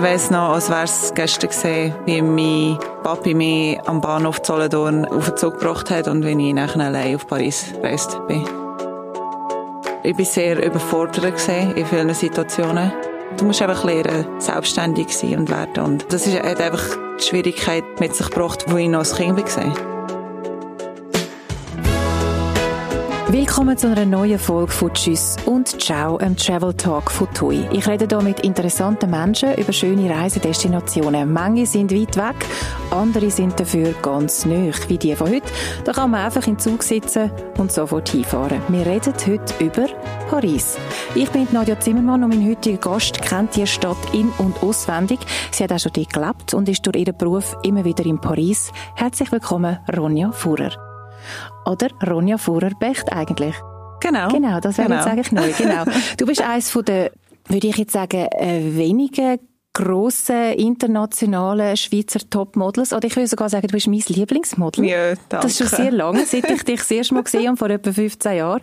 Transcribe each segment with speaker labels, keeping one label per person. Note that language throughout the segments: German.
Speaker 1: Ich weiss noch, als wäre es gestern gesehen, wie mein Papi mich am Bahnhof Zollendorn auf den Zug gebracht hat und wie ich nachher allein auf Paris gereist bin. Ich war sehr überfordert in vielen Situationen. Du musst einfach lernen, selbstständig sein und werden. Und das hat einfach die Schwierigkeit mit sich gebracht, wo ich noch als Kind war.
Speaker 2: Willkommen zu einer neuen Folge von Tschüss und Ciao, einem Travel Talk von TUI. Ich rede hier mit interessanten Menschen über schöne Reisedestinationen. Manche sind weit weg, andere sind dafür ganz nöch, wie die von heute. Da kann man einfach in den Zug sitzen und sofort hinfahren. Wir reden heute über Paris. Ich bin Nadja Zimmermann und mein heutiger Gast kennt die Stadt in- und auswendig. Sie hat auch schon dort gelebt und ist durch ihren Beruf immer wieder in Paris. Herzlich willkommen, Ronja Fuhrer. Oder Ronja Fuhrer-Becht eigentlich.
Speaker 1: Genau.
Speaker 2: Genau, das wäre
Speaker 1: genau.
Speaker 2: jetzt eigentlich neu. Genau. Du bist eines von der, würde ich jetzt sagen, äh, wenigen grossen internationalen Schweizer Topmodels. Oder ich würde sogar sagen, du bist mein Lieblingsmodel.
Speaker 1: Ja, danke.
Speaker 2: Das ist schon sehr lange, seit ich dich das erste Mal gesehen habe, vor etwa 15 Jahren.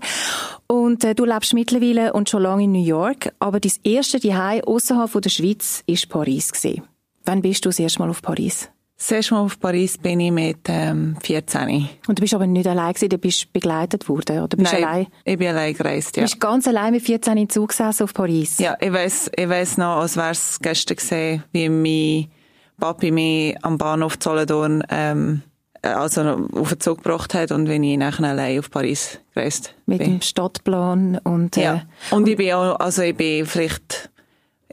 Speaker 2: Und äh, du lebst mittlerweile und schon lange in New York, aber dein erste Zuhause außerhalb der Schweiz ist Paris gewesen. Wann bist du das erste Mal auf Paris?
Speaker 1: Das erste Mal auf Paris bin ich mit ähm, 14.
Speaker 2: Und du bist aber nicht allein gewesen, du bist begleitet worden, oder bist
Speaker 1: Nein,
Speaker 2: allein?
Speaker 1: ich bin allein gereist, ja.
Speaker 2: Du bist ganz allein mit 14 in Zug gesessen auf Paris.
Speaker 1: Ja, ich weiss, ich weiss noch, als wäre es gestern gesehen, wie mein Papi mich am Bahnhof Zollendorn ähm, also auf den Zug gebracht hat und wie ich nachher allein auf Paris gereist
Speaker 2: Mit
Speaker 1: bin.
Speaker 2: dem Stadtplan und... Äh,
Speaker 1: Ja. Und ich bin auch, also ich bin vielleicht,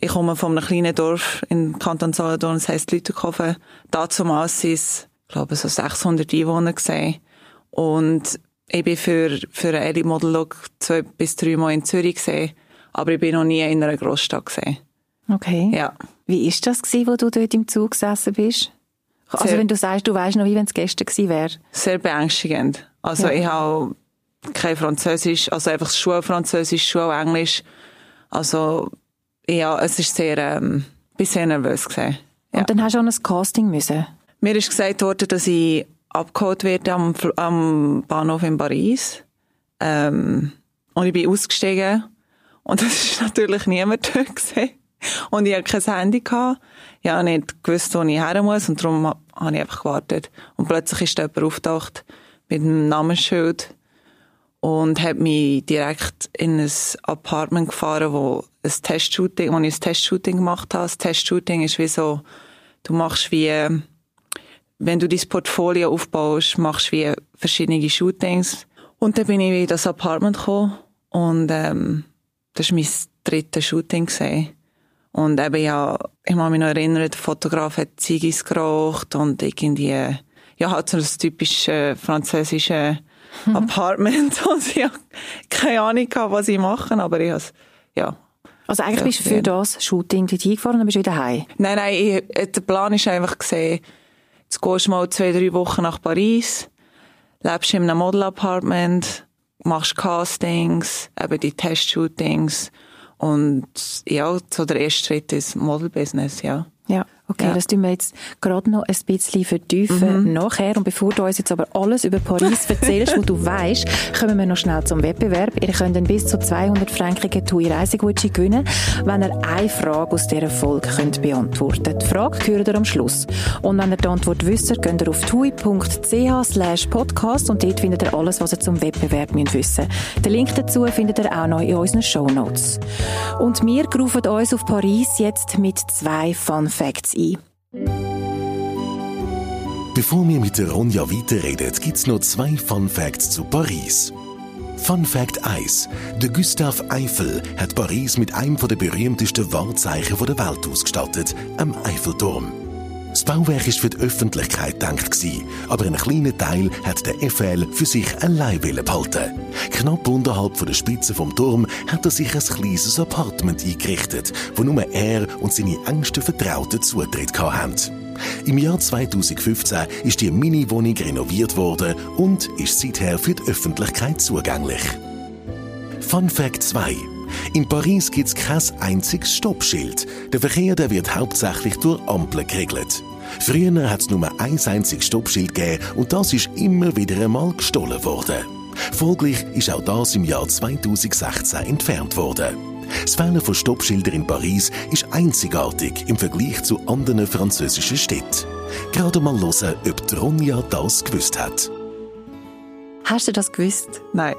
Speaker 1: ich komme von einem kleinen Dorf in Kanton Solothurn, das heisst Lüterkofen. Dazumals sind es, ich glaube, so 600 Einwohner gewesen. Und ich bin für, für einen Elite Model Look zwei bis drei Mal in Zürich gesehen, aber ich bin noch nie in einer Großstadt gesehen.
Speaker 2: Okay.
Speaker 1: Ja.
Speaker 2: Wie ist das gewesen, wo du dort im Zug gesessen bist? Also
Speaker 1: Sehr-
Speaker 2: wenn du sagst, du weißt noch, wie wenn es gestern gewesen wäre.
Speaker 1: Sehr beängstigend. Also
Speaker 2: Ja.
Speaker 1: ich habe kein Französisch, also einfach Schulfranzösisch, Schulenglisch. Also ja, es ist sehr, ähm, bin sehr nervös gewesen. Ja.
Speaker 2: Und dann hast du an ein Casting müssen.
Speaker 1: Mir ist gesagt worden, dass ich abgeholt werde am, am Bahnhof in Paris. Ähm, und ich bin ausgestiegen. Und es war natürlich niemand dort. Gewesen. Und ich hatte kein Handy. Gehabt. Ich habe nicht gewusst, wo ich her muss. Und darum ha- habe ich einfach gewartet. Und plötzlich ist jemand aufgetaucht mit einem Namensschild und hat mich direkt in ein Apartment gefahren, wo ein Testshooting, wo ich ein Testshooting gemacht habe. Das Testshooting ist wie so, du machst wie, wenn du dein Portfolio aufbaust, machst wie verschiedene Shootings. Und dann bin ich in das Apartment gekommen und ähm, das war mein drittes Shooting. Gewesen. Und eben ja, ich kann mich noch erinnern, der Fotograf hat Ziggis geraucht und irgendwie, ja, halt so ein typisches äh, französisches Apartment. Und ich habe keine Ahnung gehabt, was ich mache, aber ich has ja.
Speaker 2: Also eigentlich
Speaker 1: Ja,
Speaker 2: bist du für das Shooting dort hingefahren und dann bist du wieder heim.
Speaker 1: Nein, nein, ich, äh, der Plan ist einfach gesehen, jetzt gehst du mal zwei, drei Wochen nach Paris, lebst in einem Model-Apartment, machst Castings, eben die Testshootings und ja, so der erste Schritt ist Model-Business, ja.
Speaker 2: Ja, okay,
Speaker 1: Ja. Mhm.
Speaker 2: das tun wir jetzt gerade noch ein bisschen vertiefen nachher. Und bevor du uns jetzt aber alles über Paris erzählst, was du weißt, kommen wir noch schnell zum Wettbewerb. Ihr könnt einen bis zu 200 frankigen TUI Reisegutschein gewinnen, wenn ihr eine Frage aus dieser Folge könnt beantworten Die Frage hört ihr am Schluss. Und wenn ihr die Antwort wisst, geht ihr auf tui.ch slash podcast und dort findet ihr alles, was ihr zum Wettbewerb müsst wissen Den Link dazu findet ihr auch noch in unseren Shownotes. Und wir rufen uns auf Paris jetzt mit zwei Fun Facts ein.
Speaker 3: Bevor wir mit der Ronja weiterreden, gibt's noch zwei Fun Facts zu Paris. Fun Fact 1. Der Gustave Eiffel hat Paris mit einem der berühmtesten Wahrzeichen der Welt ausgestattet, am Eiffelturm. Das Bauwerk ist für die Öffentlichkeit gedacht aber einen kleinen Teil hat der Eiffel für sich allein behalten. Knapp unterhalb der Spitze vom Turm hat er sich ein kleines Apartment eingerichtet, wo nur er und seine engsten Vertrauten Zutritt hatten. Im Jahr 2015 ist die Mini-Wohnung renoviert worden und ist seither für die Öffentlichkeit zugänglich. Fun Fact 2. In Paris gibt es kein einziges Stoppschild. Der Verkehr der wird hauptsächlich durch Ampeln geregelt. Früher hat es nur ein einziges Stoppschild gegeben und das ist immer wieder einmal gestohlen worden. Folglich ist auch das im Jahr 2016 entfernt worden. Das Fehlen von Stoppschildern in Paris ist einzigartig im Vergleich zu anderen französischen Städten. Gerade mal hören, ob die Ronja das gewusst hat.
Speaker 2: Hast du das gewusst?
Speaker 1: Nein.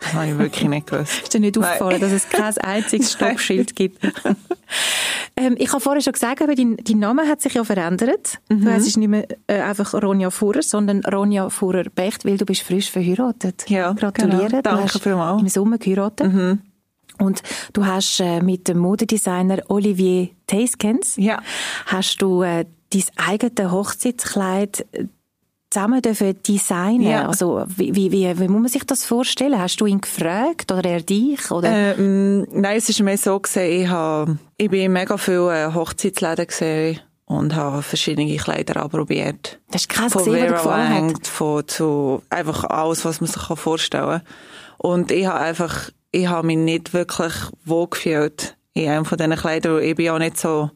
Speaker 1: Das habe ich wirklich nicht gewusst.
Speaker 2: Ist dir nicht
Speaker 1: Nein.
Speaker 2: aufgefallen, dass es kein einziges Stoppschild gibt? ähm, ich habe vorher schon gesagt, aber dein, dein Name hat sich ja verändert.
Speaker 1: Mhm.
Speaker 2: Du heisst nicht mehr äh, einfach Ronja Fuhrer, sondern Ronja Fuhrer-Becht, weil du bist frisch verheiratet.
Speaker 1: Ja,
Speaker 2: Gratuliere.
Speaker 1: genau. Danke vielmals. Mhm.
Speaker 2: Im Sommer geheiratet. Und du hast äh, mit dem Modedesigner Olivier Teiskens
Speaker 1: Ja.
Speaker 2: hast du äh, dein eigenes Hochzeitskleid zusammen dürfen designen.
Speaker 1: Ja.
Speaker 2: Also wie, wie, wie, wie muss man sich das vorstellen? Hast du ihn gefragt oder er dich? Oder?
Speaker 1: Ähm, nein, es ist mehr so gesehen, ich, habe, ich bin in mega viele Hochzeitsläden gesehen und habe verschiedene Kleider anprobiert.
Speaker 2: Hast du keins
Speaker 1: Von
Speaker 2: gesehen, was gefallen
Speaker 1: von zu einfach alles, was man sich vorstellen kann. Und ich habe einfach, ich habe mich nicht wirklich wohl gefühlt in einem von diesen Kleidern. Ich bin auch nicht so,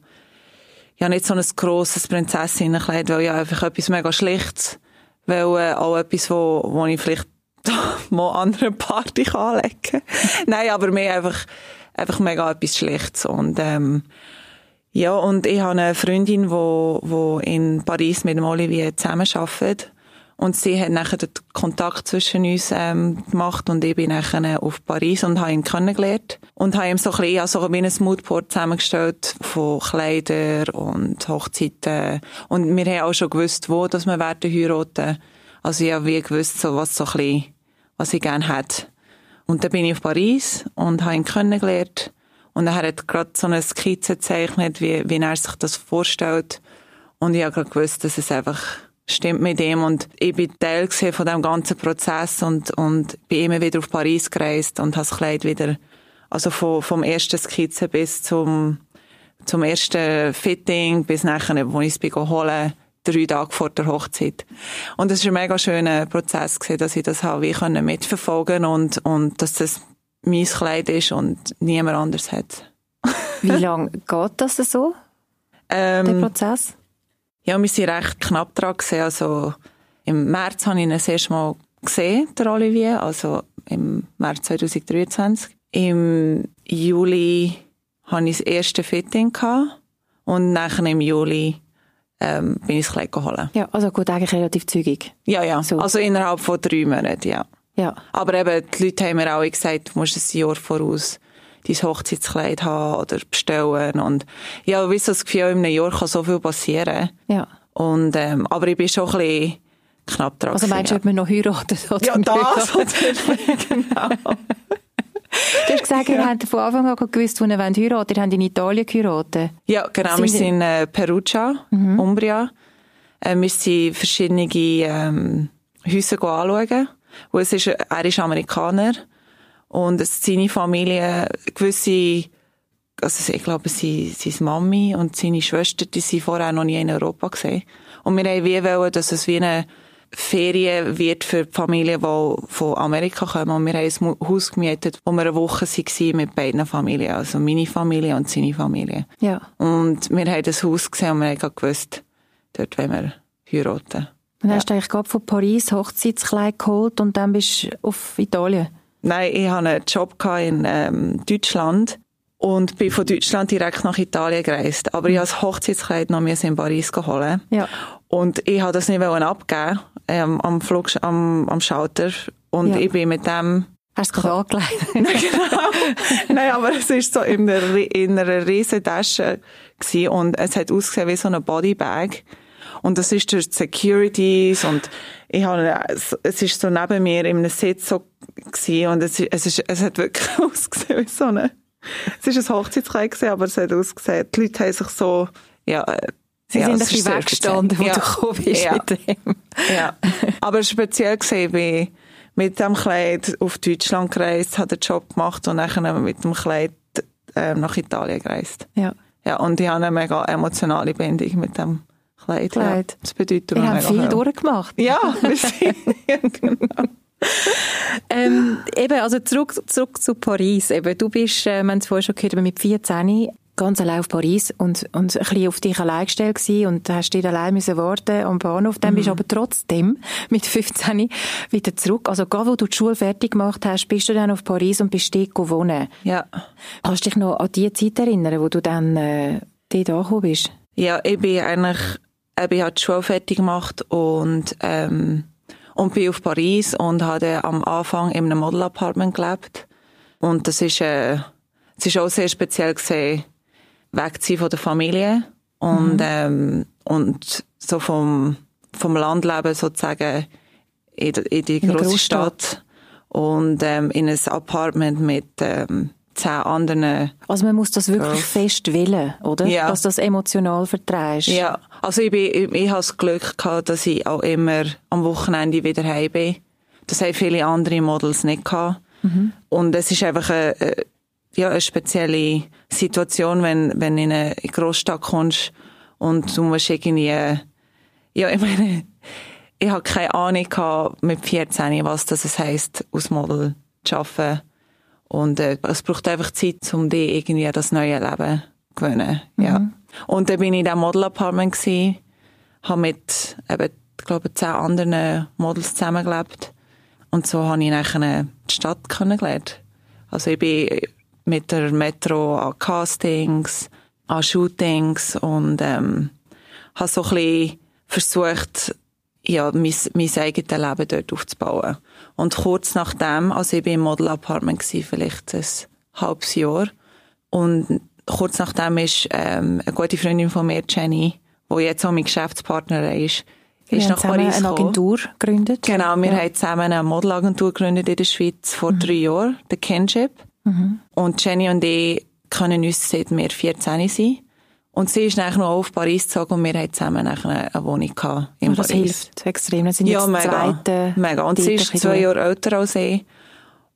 Speaker 1: habe nicht so ein grosses Prinzessinnenkleid, weil ich einfach etwas mega Schlichtes, weil äh, auch etwas, wo, wo ich vielleicht mal an einer Party anlegen kann. Nein, aber mehr einfach, einfach mega etwas Schlichtes. Und, ähm, ja, und ich habe eine Freundin, die wo in Paris mit dem Olivier zusammenarbeitet. Und sie hat nachher den Kontakt zwischen uns ähm, gemacht und ich bin nachher auf Paris und habe ihn kennengelernt. Und habe ihm so ein bisschen, ja, so wie ein Moodboard zusammengestellt von Kleidern und Hochzeiten. Und wir haben auch schon gewusst, wo dass wir werden heiraten. Also ich habe wie gewusst, so was so ein bisschen, was ich gerne hätte. Und dann bin ich auf Paris und habe ihn kennengelernt. Und er hat gerade so eine Skizze gezeichnet, wie, wie er sich das vorstellt. Und ich habe gerade gewusst, dass es einfach stimmt mit ihm. Und ich bin Teil von dem ganzen Prozess und, und bin immer wieder auf Paris gereist und habe das Kleid wieder, also von, vom ersten Skizze bis zum, zum ersten Fitting, bis nachher, wo ich es bin holen drei Tage vor der Hochzeit. Und es war ein mega schöner Prozess gewesen, dass ich das habe wie mitverfolgen und, und dass das mein Kleid ist und niemand anders hat.
Speaker 2: Wie lange geht das so, der
Speaker 1: Ähm,
Speaker 2: Prozess?
Speaker 1: Ja, wir sind recht knapp dran gewesen. Also, im März habe ich ihn das erste Mal gesehen, der Olivier. Also, im März 2023. Im Juli hatte ich das erste Fitting gehabt. Und nachher im Juli, ähm, bin ich das Kleid geholt.
Speaker 2: Ja, also gut, eigentlich relativ zügig.
Speaker 1: Ja, ja.
Speaker 2: So.
Speaker 1: Also innerhalb von drei Monaten, ja.
Speaker 2: Ja.
Speaker 1: Aber eben, die Leute haben mir auch gesagt, du musst ein Jahr voraus dein Hochzeitskleid haben oder bestellen. Und ja, wie so das Gefühl, in einem Jahr kann so viel passieren.
Speaker 2: ja.
Speaker 1: Und, ähm, aber ich bin schon ein bisschen knapp dran.
Speaker 2: Also meinst du, ob man noch heiratet? Oder
Speaker 1: ja. ja, das natürlich, genau.
Speaker 2: Du hast gesagt, ihr habt von Anfang an gewusst, wo ihr wollt heiraten Ihr habt in Italien geheiratet.
Speaker 1: Ja, genau.
Speaker 2: Sind
Speaker 1: wir sind in äh, Perugia, Umbria. Äh, wir sind verschiedene ähm, Häuser anschauen. Wo es ist, er ist Amerikaner. Und es- seine Familie, gewisse, also ich glaube, sie, seine Mami und seine Schwester, die sind vorher noch nie in Europa gesehen. Und wir haben wie wollen, dass es wie eine Ferien wird für die Familien, die von Amerika kommen. Und wir haben ein Haus gemietet, wo wir eine Woche waren mit beiden Familien. Also meine Familie und seine Familie.
Speaker 2: Ja.
Speaker 1: Und wir haben das Haus gesehen und wir haben gewusst, dort wollen wir heiraten.
Speaker 2: Dann hast du eigentlich gerade von Paris Hochzeitskleid geholt und dann bist du auf Italien.
Speaker 1: Nein, ich hatte einen Job in ähm, Deutschland und bin von Deutschland direkt nach Italien gereist. Aber ich habe das Hochzeitskleid noch in Paris holen.
Speaker 2: Ja.
Speaker 1: Und ich wollte das nicht abgeben ähm, am Flug, am, am Schalter. Und
Speaker 2: Ja.
Speaker 1: ich bin mit dem
Speaker 2: Hast du es gerade angelegt?
Speaker 1: genau. Nein, aber es ist so in einer, in einer riesen Tasche gewesen und es hat ausgesehen wie so eine Bodybag. Und das ist durch die Securities und ich habe, es- ist so neben mir in einem Sitz so gewesen und es, ist- es ist, es hat wirklich ausgesehen wie so eine, es ist ein Hochzeitskleid gewesen, aber es hat ausgesehen, die Leute haben sich so, ja, äh,
Speaker 2: Sie
Speaker 1: ja,
Speaker 2: sind ein bisschen weggestanden, wo
Speaker 1: speziell.
Speaker 2: du
Speaker 1: Ja.
Speaker 2: gekommen bist
Speaker 1: Ja.
Speaker 2: mit dem.
Speaker 1: Ja, aber speziell gesehen bin mit dem Kleid auf Deutschland gereist, habe den Job gemacht und dann mit dem Kleid äh, nach Italien gereist.
Speaker 2: Ja.
Speaker 1: Ja, und ich habe eine mega emotionale Bindung mit dem Kleid.
Speaker 2: Kleid.
Speaker 1: Ja, das bedeutet
Speaker 2: Wir haben viel durchgemacht.
Speaker 1: Ja, wir sind, ja, genau.
Speaker 2: Ähm, eben, also zurück, zurück zu Paris. Eben, du bist, äh, wir haben es vorher schon gehört, mit 14 ganz allein auf Paris und, und ein bisschen auf dich allein gestellt gewesen und hast dich allein müssen warten am Bahnhof. Dann mhm. bist du aber trotzdem mit 15 wieder zurück. Also, gerade wo du die Schule fertig gemacht hast, bist du dann auf Paris und bist dort gewohnt.
Speaker 1: Ja.
Speaker 2: Kannst du dich noch an die Zeit erinnern, wo du dann äh, dort angekommen bist?
Speaker 1: Ja, ich bin eigentlich, ich habe die Schule fertig gemacht und, ähm, und bin auf Paris und habe am Anfang in einem Model-Apartment gelebt. Und das ist, äh, es ist auch sehr speziell gesehen, wegziehen von der Familie und, mhm. ähm, und so vom, vom Landleben sozusagen in, in die große Stadt und ähm, in ein Apartment mit ähm, zehn anderen.
Speaker 2: Also man muss das wirklich Girls. fest willen, oder? Ja. Dass das emotional vertreibst.
Speaker 1: Ja, also ich, bin, ich, ich habe das Glück gehabt, dass ich auch immer am Wochenende wieder heim bin. Das haben viele andere Models nicht gehabt. Mhm. Und es ist einfach eine, ja, eine spezielle Situation, wenn, wenn in eine Großstadt kommst und du musst irgendwie, ja, ich meine, ich habe keine Ahnung gehabt mit 14, was das heisst, aus Model zu arbeiten. Und äh, es braucht einfach Zeit, um dich irgendwie an das neue Leben zu gewöhnen. Mhm. Und dann bin ich in diesem Model-Apartment gewesen, habe mit, eben, ich glaube, zehn anderen Models zusammengelebt. Und so habe ich nachher die Stadt kennengelernt. Also ich bin mit der Metro an Castings, an Shootings und ähm, habe so ein bisschen versucht, ja, mein, mein eigenes Leben dort aufzubauen. Und kurz nachdem, also ich war im Model Apartment gewesen, vielleicht ein halbes Jahr, und kurz nachdem ist ähm, eine gute Freundin von mir, Jenny, die jetzt auch mein Geschäftspartner ist,
Speaker 2: wir ist nach Paris eine Agentur gegründet.
Speaker 1: Genau, wir ja. haben zusammen eine Modelagentur gegründet in der Schweiz vor mhm. drei Jahren, The Kinship. Mhm. Und Jenny und ich kennen uns seit wir 14 sind. Und sie ist nachher noch auf Paris gezogen und wir haben zusammen nachher eine Wohnung gehabt in und
Speaker 2: das
Speaker 1: Paris.
Speaker 2: hilft extrem. Das sind ja, mega. Zweite,
Speaker 1: mega. Und sie ist zwei Jahre älter als ich.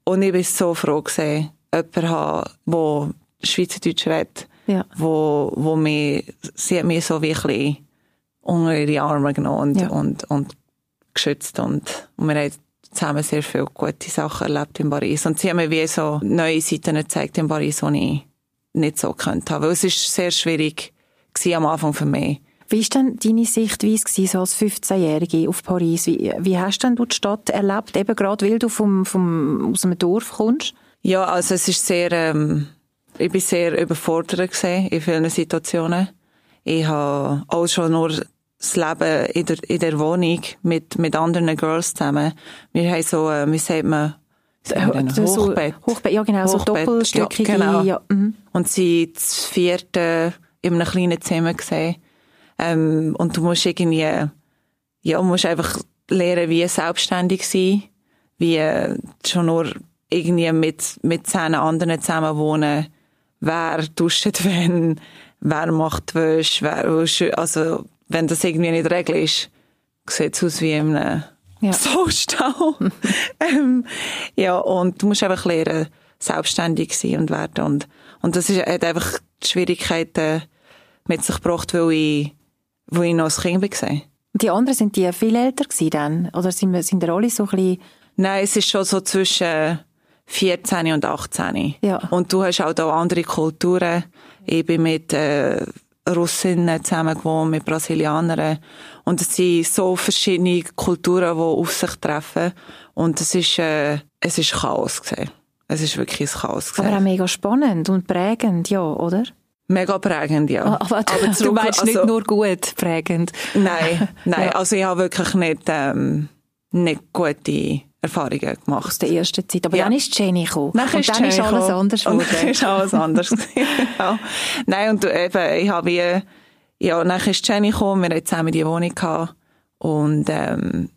Speaker 1: Und ich war so froh gewesen, jemanden haben, der Schweizerdeutsch redet, ja. wo, wo mich, sie hat mich so wirklich unter ihre Arme genommen und, ja. und, und geschützt und, und wir haben zusammen sehr viele gute Sachen erlebt in Paris. Und sie haben mir wie so neue Seiten gezeigt in Paris, die ich nicht so könnte haben. Weil es ist sehr schwierig am Anfang für mich.
Speaker 2: Wie war denn deine Sichtweise so als 15-Jährige auf Paris? Wie, wie hast denn du die Stadt erlebt, eben gerade weil du vom, vom, aus einem Dorf kommst?
Speaker 1: Ja, also es ist sehr, ähm, ich bin sehr überfordert in vielen Situationen. Ich habe auch schon nur das Leben in der, in der Wohnung mit, mit anderen Girls zusammen. Wir haben so, äh, wie sagt man,
Speaker 2: Hochbett. Hochbett, ja genau, Hochbett, so doppelstöckige. Ja, genau. Ja. Mhm.
Speaker 1: Und sie das vierte in einem kleinen Zimmer gesehen. Ähm, und du musst irgendwie, ja, musst einfach lernen, wie selbstständig sein, wie äh, schon nur irgendwie mit, mit zehn anderen zusammen wohnen, wer duscht wenn, wer macht Wäsche, wer, also, wenn das irgendwie nicht Regel ist, sieht es aus wie in einem ja. Sollstau. ähm, ja, und du musst einfach lernen, selbstständig sein und werden. Und, und das ist, hat einfach die Schwierigkeiten mit sich gebracht, weil ich, wo ich noch als Kind war.
Speaker 2: Und die anderen, sind die viel älter gewesen dann? Oder sind, sind die alle so ein bisschen...
Speaker 1: Nein, es ist schon so zwischen 14 und 18. Ja. Und du hast auch da andere Kulturen. Ich bin mit äh, Russinnen zusammen gewohnt, mit Brasilianern. Und es sind so verschiedene Kulturen, die auf sich treffen. Und es ist, äh, es ist Chaos gewesen. Es ist wirklich ein Chaos gewesen.
Speaker 2: Aber auch mega spannend und prägend, ja, oder?
Speaker 1: Mega prägend, ja.
Speaker 2: Ah, aber, aber zurück, du meinst also, nicht nur gut prägend?
Speaker 1: Nein, nein. Ja. Also ich habe wirklich nicht, ähm, nicht gute Erfahrungen gemacht.
Speaker 2: Aus der ersten Zeit. Aber ja. dann ist Jenny gekommen.
Speaker 1: Dann und ist
Speaker 2: dann ist alles anders
Speaker 1: geworden. dann ist alles anders ja. Nein, und eben, ich habe wie, ja, dann ist Jenny gekommen, wir hatten zusammen die Wohnung gehabt. Und, ähm,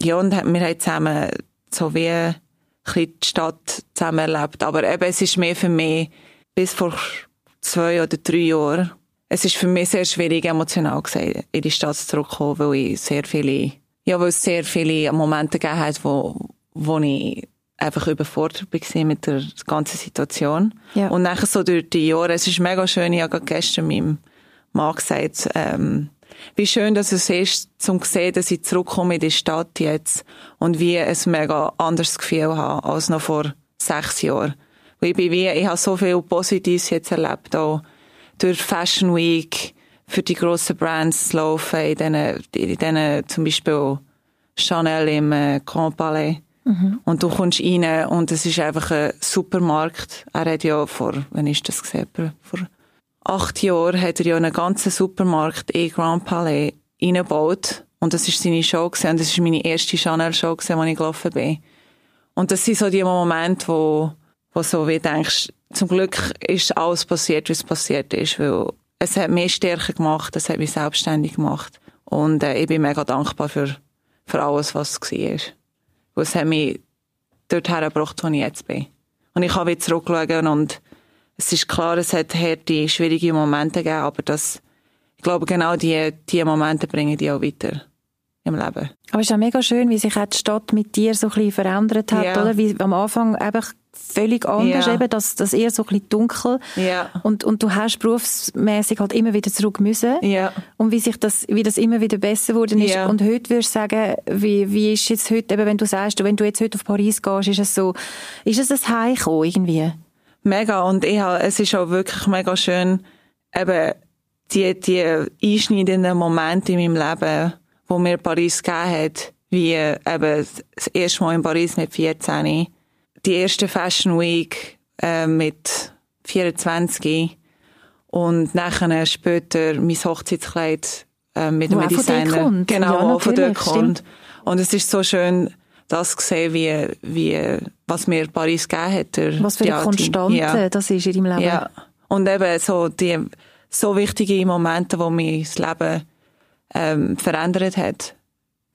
Speaker 1: ja, und wir haben zusammen so wie ein die Stadt zusammen erlebt. Aber eben, es ist mehr für mich, bis vor zwei oder drei Jahren, es ist für mich sehr schwierig emotional gewesen, in die Stadt zurückzukommen, weil ich sehr viele ja, weil es sehr viele Momente gegeben hat, wo, wo ich einfach überfordert war mit der ganzen Situation. Ja. Und nachher so durch die Jahre, es ist mega schön, ich habe gestern meinem Mann gesagt, ähm, wie schön, dass es ist, zum sehen, dass ich zurückkomme in die Stadt jetzt und wie ein mega anderes Gefühl habe als noch vor sechs Jahren. Weil ich bin wie, ich habe so viel Positives jetzt erlebt, auch durch Fashion Week für die grossen Brands zu laufen, in denen, in denen zum Beispiel Chanel im äh, Grand Palais. Mhm. Und du kommst rein und es ist einfach ein Supermarkt. Er hat ja vor, wann ist das gesehen? Vor acht Jahren hat er ja einen ganzen Supermarkt in Grand Palais reingebaut. Und das ist seine Show gewesen. Und das ist meine erste Chanel-Show gewesen, als ich gelaufen bin. Und das sind so die Momente, wo, wo so wie denkst, zum Glück ist alles passiert, wie es passiert ist, weil es hat mich stärker gemacht, es hat mich selbstständig gemacht. Und äh, ich bin mega dankbar für, für alles, was war. Es hat mich dorthin gebracht, wo ich jetzt bin. Und ich habe wieder zurückschauen und es ist klar, es hat harte, schwierige Momente gegeben, aber das, ich glaube, genau die, die Momente bringen die auch weiter im Leben.
Speaker 2: Aber es ist auch mega schön, wie sich auch die Stadt mit dir so ein bisschen verändert hat, ja. oder? Wie am Anfang einfach völlig anders, ja. eben, das, das eher so ein bisschen dunkel.
Speaker 1: Ja.
Speaker 2: Und, und du hast berufsmäßig halt immer wieder zurück müssen.
Speaker 1: Ja.
Speaker 2: Und wie sich das, wie das immer wieder besser geworden ist. Und heute würdest du sagen, wie, wie ist jetzt heute, eben, wenn du sagst, wenn du jetzt heute auf Paris gehst, ist es so, ist es ein Heimkommen irgendwie?
Speaker 1: Mega. Und ich habe, es ist auch wirklich mega schön, eben, die, die einschneidenden Momente in meinem Leben, wo mir Paris gegeben hat, wie eben das erste Mal in Paris mit 14, die erste Fashion Week äh, mit 24 und nachher später mein Hochzeitskleid äh, mit einem Designer. Genau, ja, von dort kommt. Und es ist so schön, das zu sehen, wie, wie, was mir Paris gegeben hat. Der,
Speaker 2: was für eine Konstante ja. das ist in deinem Leben.
Speaker 1: Ja. Und eben so die, so wichtige Momente, wo mein Leben ähm, verändert hat.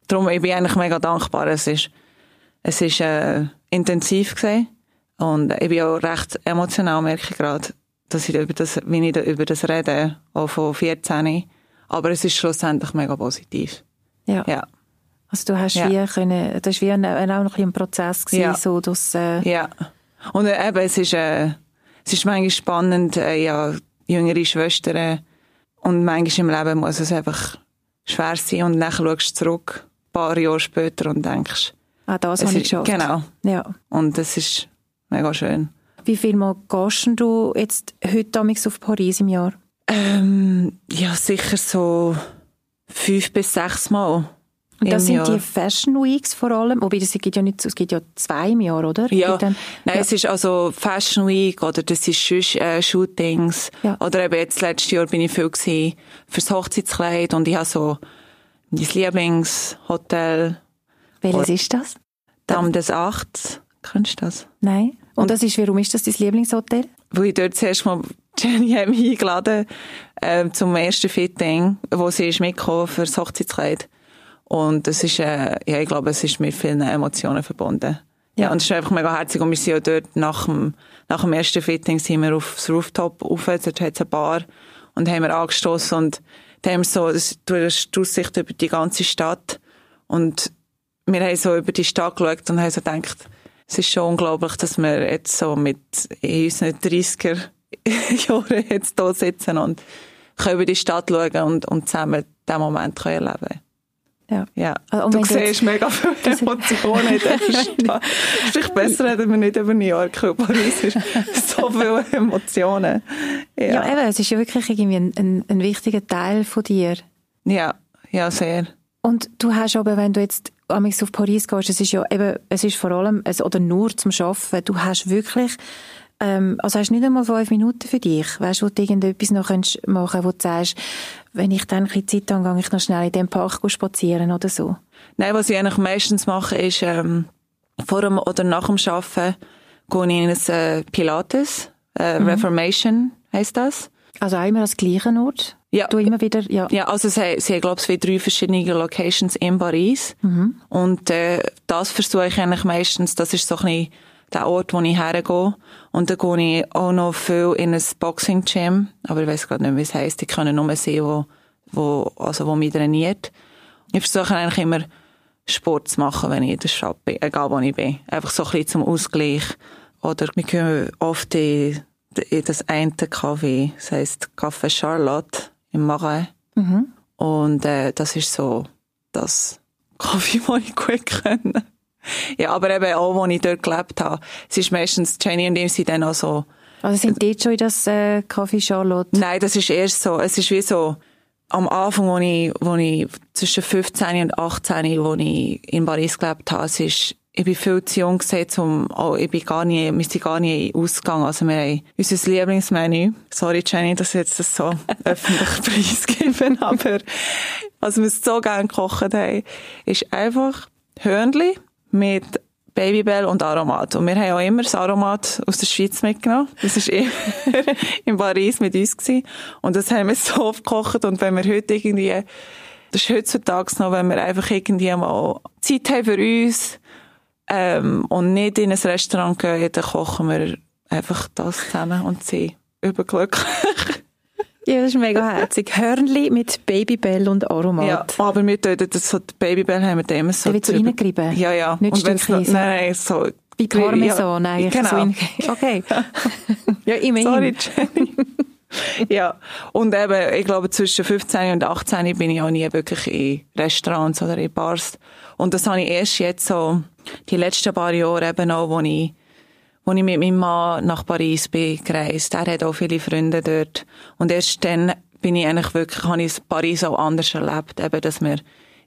Speaker 1: Darum, ich bin eigentlich mega dankbar. Es ist, es ist äh, intensiv gewesen. Und ich bin auch recht emotional, merke ich gerade, dass ich über das, wie ich über das rede, auch von 14. Aber es ist schlussendlich mega positiv.
Speaker 2: Ja. ja. Also du hast ja. wie können, das war wie ein, auch noch ein Prozess gewesen, ja. so dass, äh
Speaker 1: Ja. Und äh, eben, es ist, äh, es ist manchmal spannend, äh, ja, jüngere Schwestern, und manchmal im Leben muss es einfach schwer sein und dann schaust du zurück, ein paar Jahre später und denkst,
Speaker 2: ah, das habe ich geschafft.
Speaker 1: Genau.
Speaker 2: Ja.
Speaker 1: Und das ist mega schön.
Speaker 2: Wie viel Mal gehst du jetzt heute auf Paris im Jahr?
Speaker 1: Ähm, ja, sicher so fünf bis sechs Mal.
Speaker 2: Und das sind Jahr. die Fashion Weeks vor allem, wobei das gibt ja nicht, es gibt ja zwei im Jahr, oder?
Speaker 1: Ja, dann, nein, ja. es ist also Fashion Week oder das ist sonst, äh, Shootings ja. oder eben jetzt letztes Jahr bin ich viel gewesen fürs Hochzeitskleid und ich habe so mein Lieblingshotel.
Speaker 2: Welches ist das?
Speaker 1: Dame des Achts. Kennst du das?
Speaker 2: Nein. Und, und das ist, warum ist das dein Lieblingshotel?
Speaker 1: Weil ich dort zuerst mal Jenny hat mich eingeladen äh, zum ersten Fitting, wo sie ist mitgekommen für das Hochzeitskleid. Und es ist, äh, ja, ich glaube, es ist mit vielen Emotionen verbunden. Ja, und es ist einfach mega herzig. Und wir sind ja dort nach dem, nach dem ersten Fitting sind wir aufs Rooftop rauf, dort hat es eine Bar und haben wir angestoßen und da haben wir so, das, du hast Aussicht über die ganze Stadt und wir haben so über die Stadt geschaut und haben so gedacht, es ist schon unglaublich, dass wir jetzt so mit in unseren 30er Jahren jetzt hier sitzen und können über die Stadt schauen und, und zusammen diesen Moment können erleben können.
Speaker 2: Ja.
Speaker 1: ja. Also, du siehst mega viele Emotionen in dieser Stadt. Vielleicht besser reden wir nicht über New York, weil Paris ist so viele Emotionen.
Speaker 2: Ja. ja, eben, es ist ja wirklich irgendwie ein, ein, ein wichtiger Teil von dir.
Speaker 1: Ja, ja, sehr.
Speaker 2: Und du hast aber, wenn du jetzt auf Paris gehst, es ist ja eben, es ist vor allem, also, oder nur zum Arbeiten, du hast wirklich ähm, also hast du nicht einmal fünf Minuten für dich, weißt, wo du irgendetwas noch machen kannst, wo du sagst, wenn ich dann ein bisschen Zeit habe, gehe ich noch schnell in den Park spazieren oder so?
Speaker 1: Nein, was ich eigentlich meistens mache, ist, ähm, vor dem oder nach dem Arbeiten gehe ich in ein äh, Pilates, äh, mhm. Reformation heisst das.
Speaker 2: Also auch immer das gleiche Ort?
Speaker 1: Ja.
Speaker 2: Du immer wieder, ja.
Speaker 1: Ja, also sie, sie haben, glaube ich, drei verschiedene Locations in Paris.
Speaker 2: Mhm.
Speaker 1: Und äh, das versuche ich eigentlich meistens, das ist so ein bisschen der Ort, wo ich hergehe. Und dann gehe ich auch noch viel in ein Boxing-Gym. Aber ich weiß gerade nicht, wie es heisst. Ich kann nur sehen, wo, wo, also wo mich trainiert. Ich versuche eigentlich immer Sport zu machen, wenn ich in der Stadt bin, egal wo ich bin. Einfach so ein bisschen zum Ausgleich. Oder wir gehen oft in das eine Kaffee, das heisst Café Charlotte im Marais.
Speaker 2: Mhm.
Speaker 1: Und äh, das ist so das Kaffee, das ich gut kenne. Ja, aber eben auch, wo ich dort gelebt habe. Es ist meistens, Jenny und ich sind dann auch so
Speaker 2: Also sind die schon in das äh, Café Charlotte?
Speaker 1: Nein, das ist erst so. Es ist wie so, am Anfang, wo ich, wo ich zwischen 15 und 18, wo ich in Paris gelebt habe, es ist, ich bin viel zu jung gewesen, um, oh, ich bin gar nie, wir sind gar nie ausgegangen. Also wir haben unser Lieblingsmenü. Sorry, Jenny, dass ich jetzt das so öffentlich preisgeben, aber, was wir so gerne gekocht haben, ist einfach Hörnli mit Babybell und Aromat. Und wir haben auch immer das Aromat aus der Schweiz mitgenommen. Das war immer in Paris mit uns. Gewesen. Und das haben wir so oft gekocht. Und wenn wir heute irgendwie, das ist heutzutage noch, wenn wir einfach irgendwie mal Zeit haben für uns, ähm, und nicht in ein Restaurant gehen, dann kochen wir einfach das zusammen und sind überglücklich.
Speaker 2: Ja, das ist mega herzig. Hörnli mit Babybell und Aromat.
Speaker 1: Ja, aber wir tun das so, die Babybell haben wir immer so.
Speaker 2: Da wird so reingerieben?
Speaker 1: Ja, ja.
Speaker 2: Nicht
Speaker 1: und wenn's noch, nein, so.
Speaker 2: Wie Parmesan
Speaker 1: ja,
Speaker 2: eigentlich.
Speaker 1: Genau.
Speaker 2: So in, okay. ja, immerhin.
Speaker 1: Sorry, Jenny. ja. Und eben, ich glaube, zwischen 15 und 18 bin ich auch nie wirklich in Restaurants oder in Bars. Und das habe ich erst jetzt so, die letzten paar Jahre eben auch, wo ich wo ich mit meinem Mann nach Paris bin gereist. Er hat auch viele Freunde dort. Und erst dann bin ich eigentlich wirklich, habe ich Paris auch anders erlebt. Eben, dass wir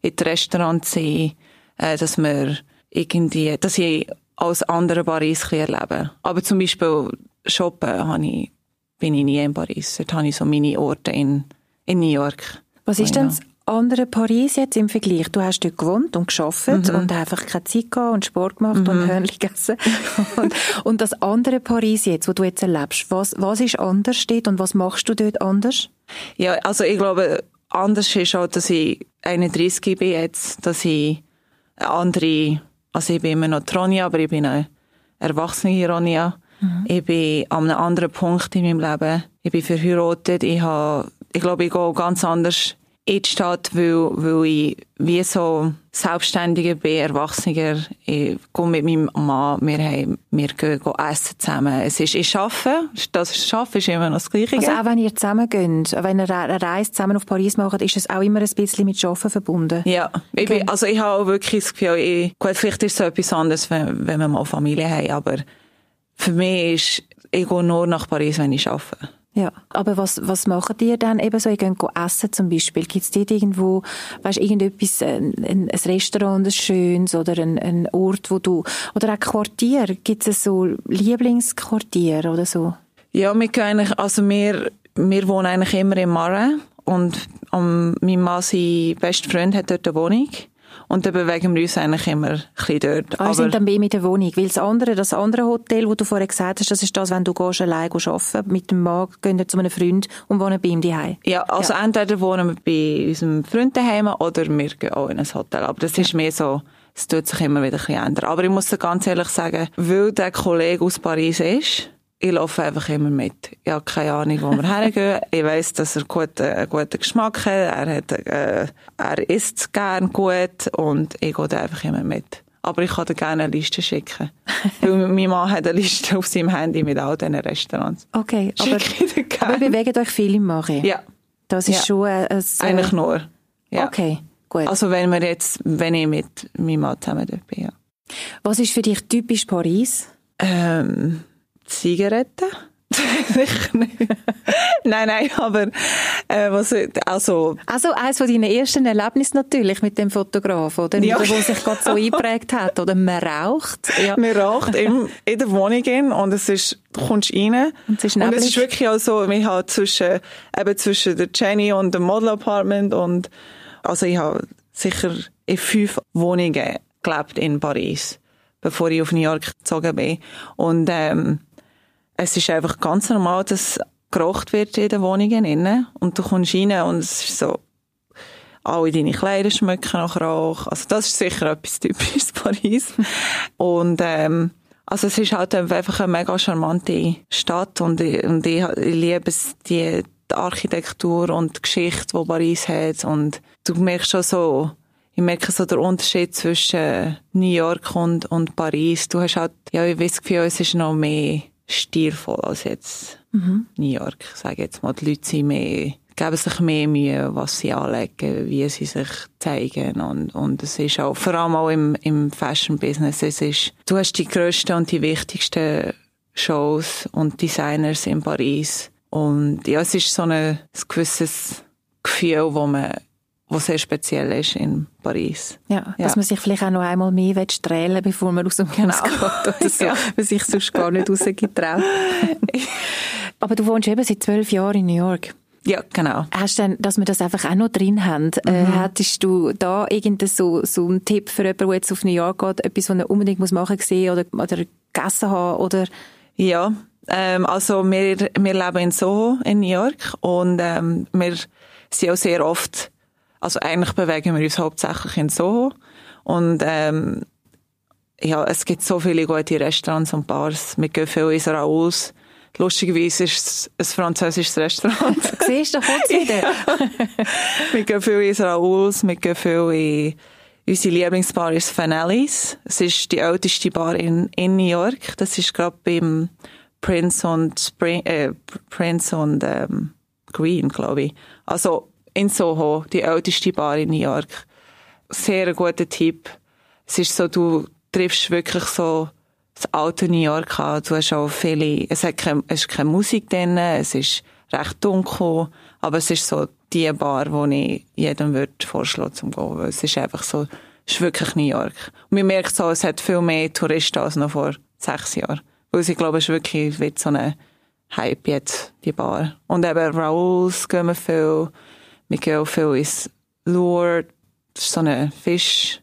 Speaker 1: in die Restaurants sind, äh, dass wir irgendwie, dass ich als andere Paris ein erlebe. Aber zum Beispiel shoppen habe ich, bin ich nie in Paris. Dort habe ich so meine Orte in, in New York.
Speaker 2: Was ist denn das andere Paris jetzt im Vergleich? Du hast dort gewohnt und geschafft mhm. und einfach keine Zeit gehabt und Sport gemacht mhm. und Hörnchen gegessen. und, und, das andere Paris jetzt, wo du jetzt erlebst, was, was ist anders dort und was machst du dort anders?
Speaker 1: Ja, also ich glaube, anders ist auch, dass ich 31 bin jetzt, dass ich eine andere, also ich bin immer noch Ronja, aber ich bin eine erwachsene Ronja. Mhm. Ich bin an einem anderen Punkt in meinem Leben. Ich bin verheiratet. Ich habe, ich glaube, ich gehe ganz anders in die Stadt, weil, weil ich wie so Selbstständiger bin, Erwachsener. Ich gehe mit meinem Mann, wir, haben, wir gehen, gehen essen zusammen. Es ist, ich arbeite, das Arbeiten ist immer noch das Gleiche.
Speaker 2: Also auch wenn ihr zusammen geht, wenn ihr eine Reise zusammen auf Paris macht, ist es auch immer ein bisschen mit Arbeiten verbunden?
Speaker 1: Ja, ich bin, also ich habe auch wirklich das Gefühl, ich, gut, vielleicht ist es so etwas anderes, wenn, wenn wir mal Familie haben, aber für mich ist, ich gehe nur nach Paris, wenn ich arbeite.
Speaker 2: Ja, aber was, was machen die dann eben so? Ihr geht essen zum Beispiel. Gibt es dort irgendwo, weißt irgendetwas, ein, ein Restaurant, ein schönes oder ein, ein Ort, wo du, oder auch Quartier? Gibt es so Lieblingsquartier oder so?
Speaker 1: Ja, wir gehen eigentlich, also wir, wir wohnen eigentlich immer in Marais und um, mein Mann, sein bester Freund, hat dort eine Wohnung. Und dann bewegen wir uns eigentlich immer ein bisschen dort.
Speaker 2: Ah, wir sind dann mehr mit der Wohnung. Weil das andere, das andere Hotel, wo du vorher gesagt hast, das ist das, wenn du gehst, allein arbeiten mit dem Mann, gehen zu einem Freund und wohnen bei ihm daheim.
Speaker 1: Ja, also ja. entweder wohnen wir bei unserem Freund daheim oder wir gehen auch in ein Hotel. Aber das ist mehr so, es tut sich immer wieder ein bisschen ändern. Aber ich muss dir ganz ehrlich sagen, weil der Kollege aus Paris ist, ich laufe einfach immer mit. Ich habe keine Ahnung, wo wir hergehen. Ich weiss, dass er gut, äh, einen guten Geschmack hat. Er, hat, äh, er isst gern gut und ich gehe da einfach immer mit. Aber ich kann dir gerne eine Liste schicken. Weil mein Mann hat eine Liste auf seinem Handy mit all diesen Restaurants.
Speaker 2: Okay, aber, aber ihr bewegt euch viel im Mache.
Speaker 1: Ja.
Speaker 2: Das ist ja. schon ein, ein,
Speaker 1: Eigentlich nur. Ja.
Speaker 2: Okay, gut.
Speaker 1: Also wenn wir jetzt, wenn ich mit meinem Mann zusammen dort bin, ja.
Speaker 2: Was ist für dich typisch Paris?
Speaker 1: Ähm, Zigaretten? Sicher nicht. nein, nein, aber äh, was, also...
Speaker 2: Also eines von deinen ersten Erlebnissen natürlich mit dem Fotograf, oder? Ja. Wo sich gerade so eingeprägt hat, oder? Man raucht.
Speaker 1: Ja. Man raucht in, in der Wohnung und es ist, du kommst rein und es ist, und es ist wirklich auch so, wir haben zwischen, eben zwischen der Jenny und dem Model Apartment und also ich habe sicher in fünf Wohnungen gelebt in Paris, bevor ich auf New York gezogen bin und ähm, es ist einfach ganz normal, dass geraucht wird in den Wohnungen innen und du kommst rein und es ist so, alle deine Kleider schmecken nach Rauch. Also das ist sicher etwas typisches Paris. Und ähm, also es ist halt einfach eine mega charmante Stadt und ich, und ich, liebe es, die, die Architektur und die Geschichte, die Paris hat und du merkst schon so, ich merke so den Unterschied zwischen New York und, und Paris. Du hast halt, ja, ich weiß Gefühl, es ist noch mehr stilvoll als jetzt mhm. New York. Ich sage jetzt mal, die Leute sind mehr, geben sich mehr Mühe, was sie anlegen, wie sie sich zeigen und, und es ist auch, vor allem auch im, im Fashion-Business, es ist, du hast die grössten und die wichtigsten Shows und Designers in Paris. Und ja, es ist so ein, ein gewisses Gefühl, wo man wo sehr speziell ist in Paris.
Speaker 2: Ja, ja. dass man sich vielleicht auch noch einmal mehr strählen bevor man aus dem genau. Haus geht oder so, ja. man sich sonst gar nicht rausgetraut. Aber du wohnst eben seit zwölf Jahren in New York.
Speaker 1: Ja, genau.
Speaker 2: Hast du denn, dass wir das einfach auch noch drin haben, äh, mhm. äh, hättest du da irgendeinen so, so einen Tipp für jemanden, der jetzt auf New York geht, etwas, was er unbedingt muss machen muss, oder, oder gegessen haben, oder?
Speaker 1: Ja, ähm, also wir, wir leben in Soho in New York und ähm, wir sind auch sehr oft, also eigentlich bewegen wir uns hauptsächlich in Soho und ähm, ja, es gibt so viele gute Restaurants und Bars. Wir gehen viel ins Raus. Lustigerweise ist es ein französisches Restaurant.
Speaker 2: Siehst du, da kommt wieder.
Speaker 1: wir gehen viel ins Raus, wir gehen viel in Unsere Lieblingsbar ist Fanellis. Es ist die älteste Bar in, in New York. Das ist gerade beim Prince und Spring, äh, Prince und ähm, Green, glaube ich. Also in Soho, die älteste Bar in New York. Sehr guter Tipp. Es ist so, du triffst wirklich so das alte New York an. Du hast auch viele, es, hat keine, es ist keine Musik drin, es ist recht dunkel, aber es ist so die Bar, die ich jedem würde vorschlagen zum gehen, weil es ist einfach so, es ist wirklich New York. Und man merkt so, es hat viel mehr Touristen als noch vor sechs Jahren. Weil ich glaube, es ist wirklich wie so ein Hype jetzt, die Bar. Und eben Raoul's gehen wir viel. Viel ins Lourdes. Das ist so ein Fisch,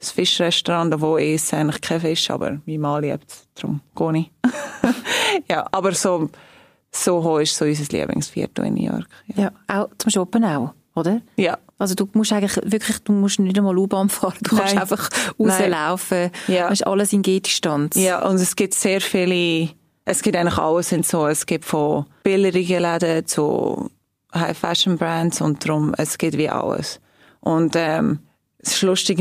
Speaker 1: ein Fischrestaurant, wo ich esse eigentlich kein Fisch, aber mein Mann liebt es, darum gehe ich. ja, aber so, so hoch ist so unser Lieblingsviertel in New York.
Speaker 2: Ja. ja, auch zum Shoppen auch, oder?
Speaker 1: Ja.
Speaker 2: Also du musst eigentlich wirklich, du musst nicht einmal U-Bahn fahren, du Nein. kannst einfach rauslaufen, ja. hast alles in Gehdistanz.
Speaker 1: Ja, und es gibt sehr viele, es gibt eigentlich alles in so, es gibt von billigen Läden zu High-Fashion-Brands und darum, es gibt wie alles. Und ähm, es ist lustig,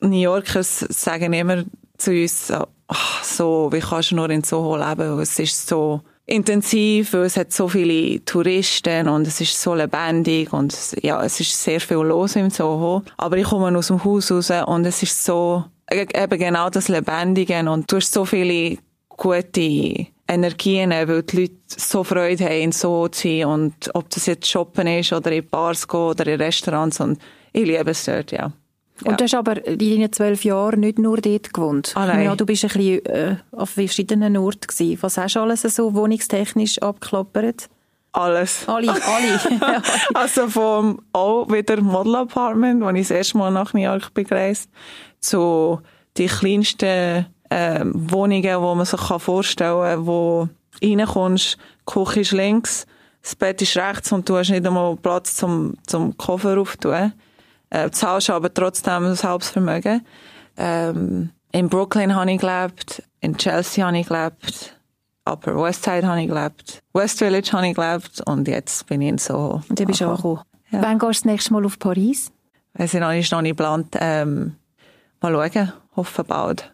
Speaker 1: New Yorkers sagen immer zu uns, ach, so, wie kannst du nur in Soho leben? Es ist so intensiv, es hat so viele Touristen und es ist so lebendig und ja, es ist sehr viel los im Soho. Aber ich komme aus dem Haus raus und es ist so, e-, eben genau das Lebendige und du hast so viele gute Energien, weil die Leute so Freude haben, in Soho zu sein und ob das jetzt shoppen ist oder in Bars gehen oder in Restaurants und ich liebe es dort, ja.
Speaker 2: Und ja. du hast aber in deinen zwölf Jahren nicht nur dort gewohnt.
Speaker 1: Ah, nein.
Speaker 2: Ja, du bist ein bisschen äh, auf verschiedenen Orten gewesen. Was hast du alles so wohnungstechnisch abgeklappert?
Speaker 1: Alles.
Speaker 2: Alle, alle.
Speaker 1: also vom auch wieder Model Apartment, wo ich das erste Mal nach New York bin gereist, zu die kleinsten äh, Wohnungen, wo man sich vorstellen kann, wo reinkommst, die Küche ist links, das Bett ist rechts und du hast nicht einmal Platz zum, zum Koffer aufzutun. Äh, zahlst aber trotzdem das Hauptvermögen. Ähm, in Brooklyn habe ich gelebt, in Chelsea habe ich gelebt, Upper West Side habe ich gelebt, West Village habe ich gelebt und jetzt bin ich in Soho.
Speaker 2: Und du bist auch angekommen. Ja. Wann gehst du das nächste Mal auf Paris?
Speaker 1: Es ist noch nicht, noch nicht geplant. Ähm, mal schauen, hoffe bald.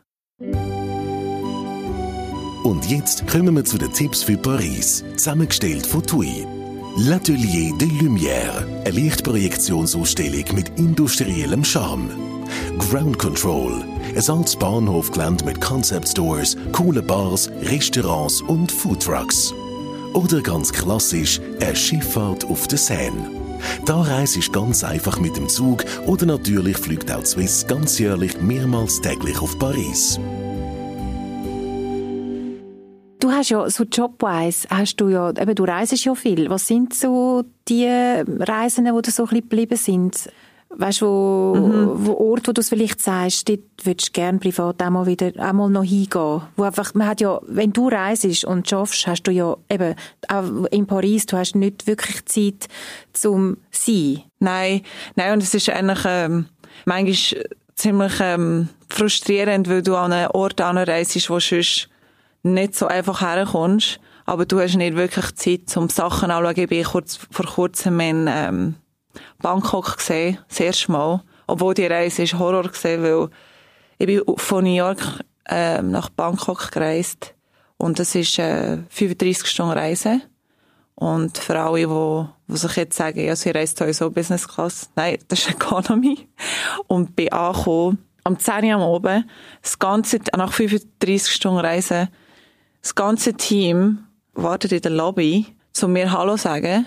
Speaker 3: Und jetzt kommen wir zu den Tipps für Paris, zusammengestellt von TUI. L'Atelier des Lumières, eine Lichtprojektionsausstellung mit industriellem Charme. Ground Control, ein altes Bahnhofgelände mit Concept Stores, coole Bars, Restaurants und Foodtrucks. Oder ganz klassisch, eine Schifffahrt auf der Seine. Da reise ich ganz einfach mit dem Zug oder natürlich fliegt auch Swiss ganz jährlich mehrmals täglich auf Paris.
Speaker 2: Du hast ja so jobwise, hast du ja, eben du reisest ja viel. Was sind so die Reisen, die da so ein bisschen geblieben sind? Weißt du, wo, mhm. wo Ort, wo du es vielleicht sagst, dort würdest du gerne privat auch mal wieder, auch mal noch hingehen. Wo einfach, man hat ja, wenn du reist und schaffst, hast du ja eben, auch in Paris, du hast nicht wirklich Zeit zum Sein.
Speaker 1: Nein, nein, und es ist eigentlich, ähm, manchmal ziemlich, ähm, frustrierend, weil du an einen Ort anreist, wo sonst nicht so einfach herkommst, aber du hast nicht wirklich Zeit, um Sachen anzuschauen. Ich bin kurz, vor kurzem in ähm, Bangkok gesehen, erste Mal. Obwohl die Reise ist Horror gesehen, weil ich bin von New York ähm, nach Bangkok gereist und das ist äh, 35 Stunden Reise. Und für alle, die, die sich jetzt sagen, ja, sie reist sowieso Business Class, nein, das ist Economy. Und bin angekommen, am 10 Uhr am Oben, das Ganze, nach 35 Stunden Reise, das ganze Team wartet in der Lobby, zu mir Hallo sagen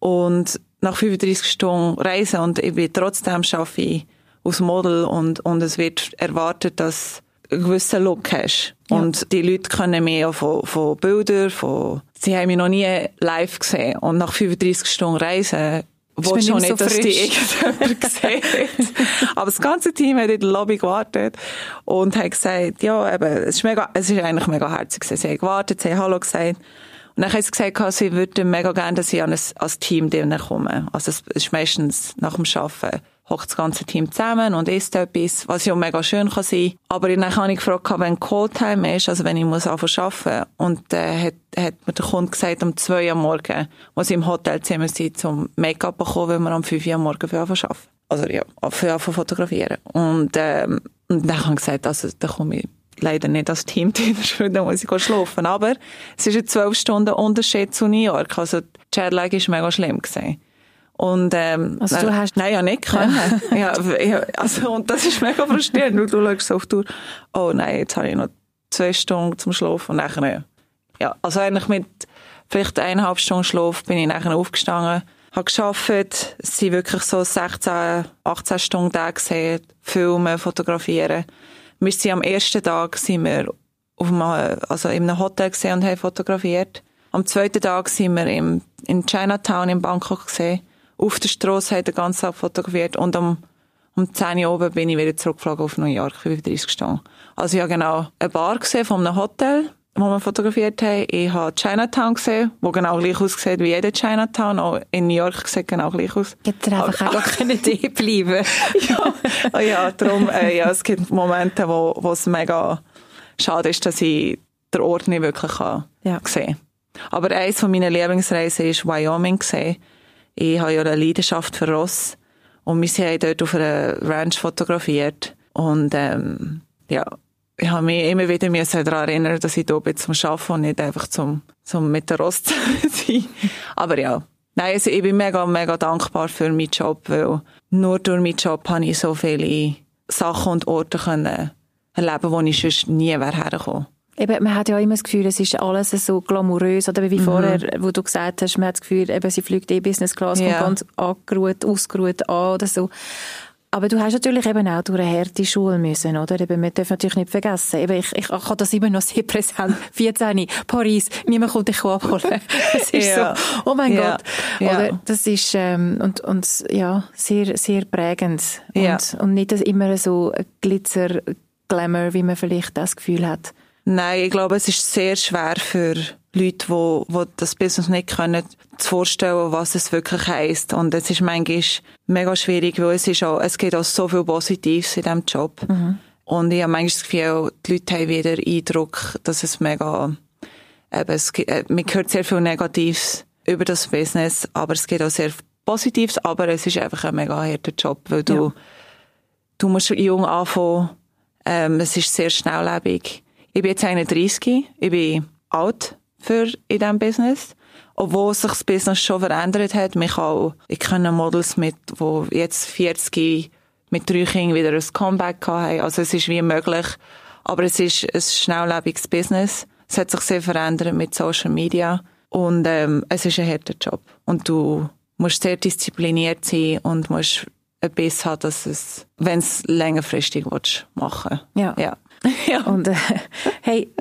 Speaker 1: und nach 35 Stunden reisen und ich bin trotzdem schaffe ich aus Model und, und es wird erwartet, dass du einen gewissen Look hast. Ja. Und die Leute können mich auch von, von Bildern, von, sie haben mich noch nie live gesehen und nach 35 Stunden Reisen wollte schon nicht, so dass die irgendjemand gesehen Aber das ganze Team hat in der Lobby gewartet und hat gesagt, ja, eben, es ist mega, es ist eigentlich mega herzig gewesen. Sie haben gewartet, sie haben Hallo gesagt. Und dann haben sie gesagt, sie würden mega gerne, dass ich als, Team komme. Also es ist meistens nach dem Arbeiten hockt das ganze Team zusammen und isst etwas, was ja mega schön kann sein. Aber dann habe ich gefragt, wenn Calltime ist, also wenn ich muss arbeiten und äh, hat, hat mir der Kunde gesagt, um zwei Uhr morgen muss ich im Hotelzimmer sein, zum Make-up bekommen, weil wir um fünf Uhr morgen für arbeiten. Also ja, für fotografieren. Und, ähm, und dann habe ich gesagt, also da komme ich leider nicht als Team drin, dann muss ich schlafen. Aber es ist ein zwölf Stunden Unterschied zu New York. Also die Jetlag war mega schlimm. Gewesen. Und, ähm,
Speaker 2: also du hast...
Speaker 1: Nein, ja nicht können. ja, ja, also, und das ist mega frustrierend, weil du schaust auf die Tour, oh nein, jetzt habe ich noch zwei Stunden zum Schlafen und nachher, ja, also eigentlich mit vielleicht eineinhalb Stunden Schlaf bin ich nachher aufgestanden, habe geschafft, es sind wirklich so 16, 18 Stunden Tage gesehen, filmen, fotografieren. Wir sind am ersten Tag sind wir auf einem, also in einem Hotel gesehen und haben fotografiert. Am zweiten Tag sind wir im, in Chinatown in Bangkok gesehen auf der Straße, hat den ganzen Tag fotografiert und um, um 10 Uhr oben bin ich wieder zurückgeflogen auf New York, wie 30 Stunden. Also ich habe genau eine Bar gesehen von einem Hotel, wo wir fotografiert haben. Ich habe Chinatown gesehen, wo genau gleich aussieht wie jeder Chinatown. Auch in New York sieht genau gleich aus.
Speaker 2: Jetzt einfach auch keine Idee bleiben.
Speaker 1: ja, oh ja, darum, äh, ja, es gibt Momente, wo, wo es mega schade ist, dass ich den Ort nicht wirklich kann ja. sehen Aber eines von meinen Lieblingsreisen ist Wyoming gesehen ich habe ja eine Leidenschaft für Ross und wir haben dort auf einer Ranch fotografiert und ähm, ja, ich habe mich immer wieder daran erinnern, dass ich hier bin zum Arbeiten und nicht einfach zum, zum mit der Ross zu sein. Aber ja, nein, also ich bin mega, mega dankbar für meinen Job, weil nur durch meinen Job habe ich so viele Sachen und Orte können erleben, wo ich sonst nie wäre hergekommen.
Speaker 2: Eben, man hat ja immer das Gefühl, es ist alles so glamourös, oder wie mhm. vorher, wo du gesagt hast, man hat das Gefühl, eben, sie fliegt eh Business Class, ja. kommt ganz angeruht, ausgeruht an oder so. Aber du hast natürlich eben auch durch eine harte Schule müssen, oder? Eben, man darf natürlich nicht vergessen. Eben, ich, ich, ich habe das immer noch sehr präsent. 14, Paris, niemand kommt dich abholen. Es ist ja. so, oh mein ja. Gott. Oder? Das ist, ähm, und, und, ja, sehr, sehr prägend. Und, und nicht immer so Glitzer, Glamour, wie man vielleicht das Gefühl hat.
Speaker 1: Nein, ich glaube, es ist sehr schwer für Leute, die, die das Business nicht können, zu vorstellen, was es wirklich heisst. Und es ist manchmal mega schwierig, weil es ist auch, es geht auch so viel Positives in diesem Job. Mhm. Und ich habe manchmal das Gefühl, die Leute haben wieder Eindruck, dass es mega, eben, es, äh, man hört sehr viel Negatives über das Business, aber es geht auch sehr Positives, aber es ist einfach ein mega harter Job, weil du, ja. du musst jung anfangen, ähm, es ist sehr schnelllebig ich bin jetzt 31, ich bin alt für in diesem Business. Obwohl sich das Business schon verändert hat. Mich auch, ich kenne Models mit, wo jetzt 40 mit drei Kindern wieder ein Comeback haben. Also es ist wie möglich. Aber es ist ein schnelllebiges Business. Es hat sich sehr verändert mit Social Media. Und ähm, es ist ein harter Job. Und du musst sehr diszipliniert sein und musst ein Biss haben, dass es, wenn es längerfristig willst, machen
Speaker 2: Ja. ja. ja. Und äh, hey,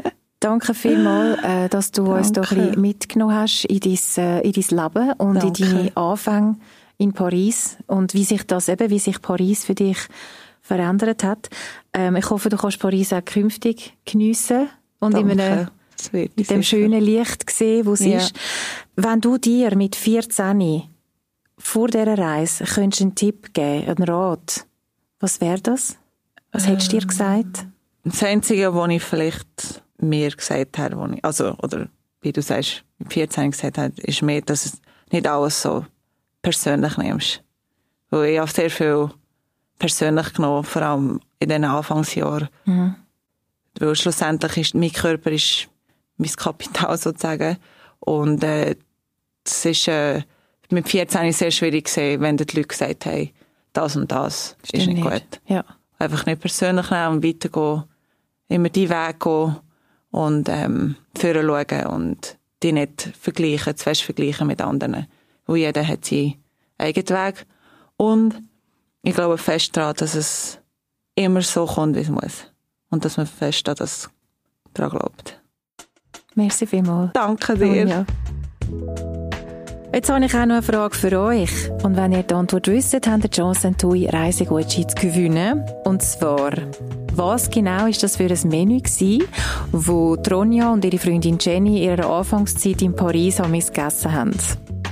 Speaker 2: danke vielmals, äh, dass du danke. uns da ein bisschen mitgenommen hast in dein, äh, in dein Leben und danke. in deine Anfänge in Paris und wie sich das eben, wie sich Paris für dich verändert hat. Ähm, ich hoffe, du kannst Paris auch künftig geniessen und danke. in einem mit dem schönen Licht sehen, wo es ja. ist. Wenn du dir mit 14 vor dieser Reise könntest einen Tipp geben, einen Rat, was wäre das? Was ähm. hättest du dir gesagt?
Speaker 1: Das Einzige, was ich vielleicht mir gesagt habe, wo ich, also, oder wie du sagst, mit 14 gesagt habe, ist mehr, dass es nicht alles so persönlich nimmst. Weil ich habe sehr viel persönlich genommen, vor allem in den Anfangsjahren. Mhm. Weil schlussendlich ist mein Körper ist mein Kapital sozusagen. Und äh, das ist äh, mit 14 sehr schwierig gesehen, wenn die Leute gesagt haben, das und das Stimmt ist nicht, nicht gut. Ja. Einfach nicht persönlich nehmen und weitergehen immer die Weg gehen und ähm, führen schauen und die nicht vergleichen, zu fest vergleichen mit anderen. Weil jeder hat seinen eigenen Weg. Und ich glaube fest daran, dass es immer so kommt, wie es muss. Und dass man fest an das daran glaubt.
Speaker 2: Merci vielmals.
Speaker 1: Danke dir.
Speaker 2: Jetzt habe ich auch noch eine Frage für euch. Und wenn ihr die Antwort wisst, habt ihr die Chance, einen TUI Reisegutschein zu gewinnen. Und zwar, was genau ist das für ein Menü gewesen, wo Tronja und ihre Freundin Jenny in ihrer Anfangszeit in Paris am gegessen haben?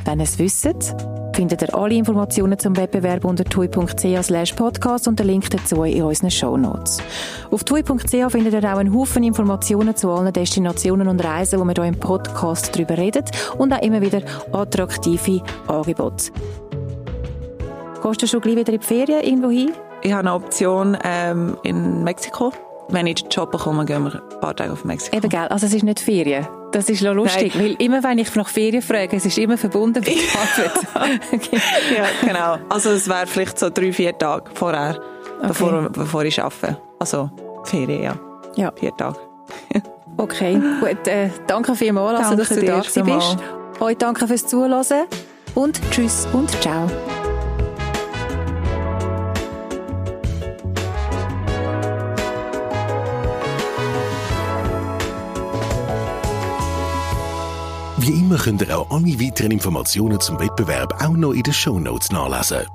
Speaker 2: Wenn ihr es wisst, findet ihr alle Informationen zum Wettbewerb unter tui.ch podcast und den Link dazu in unseren Show Notes. Auf tui.ch findet ihr auch einen Haufen Informationen zu allen Destinationen und Reisen, wo wir hier im Podcast darüber reden und auch immer wieder attraktive Angebote. Gehst du schon gleich wieder in die Ferien irgendwo hin?
Speaker 1: Ich habe eine Option ähm, in Mexiko. Wenn ich den Job bekomme, gehen wir ein paar Tage auf Mexiko.
Speaker 2: Eben, gell? Also es ist nicht Ferien. Das ist noch lustig, Nein. weil immer wenn ich nach Ferien frage, es ist immer verbunden mit Arbeit.
Speaker 1: okay. Ja, genau. Also es wäre vielleicht so drei, vier Tage vorher, okay. bevor, bevor ich arbeite. Also Ferien, ja. Ja. Vier Tage.
Speaker 2: okay, gut. Äh, danke vielmals, also, dass du da bist. Euch danke fürs Zuhören und tschüss und ciao.
Speaker 3: Wie immer könnt ihr auch alle weiteren Informationen zum Wettbewerb auch noch in den Show Notes nachlesen.